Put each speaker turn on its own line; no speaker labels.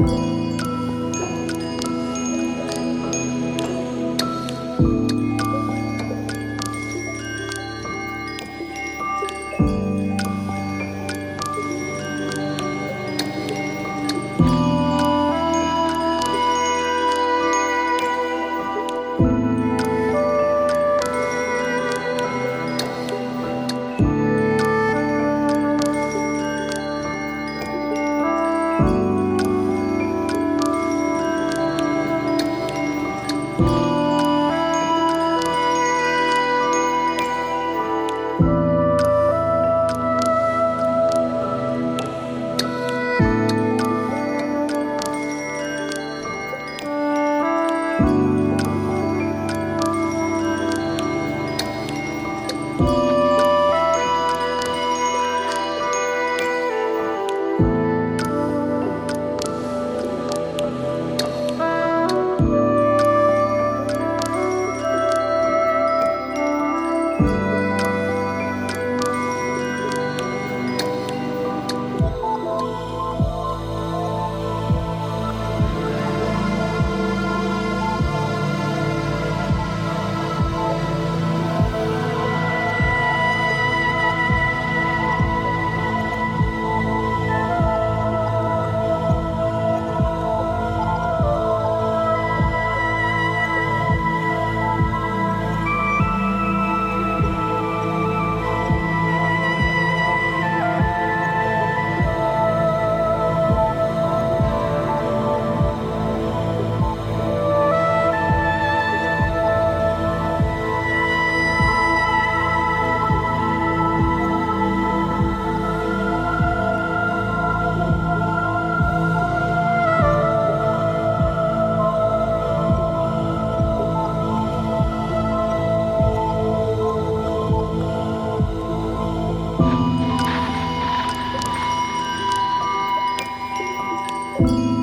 Música thank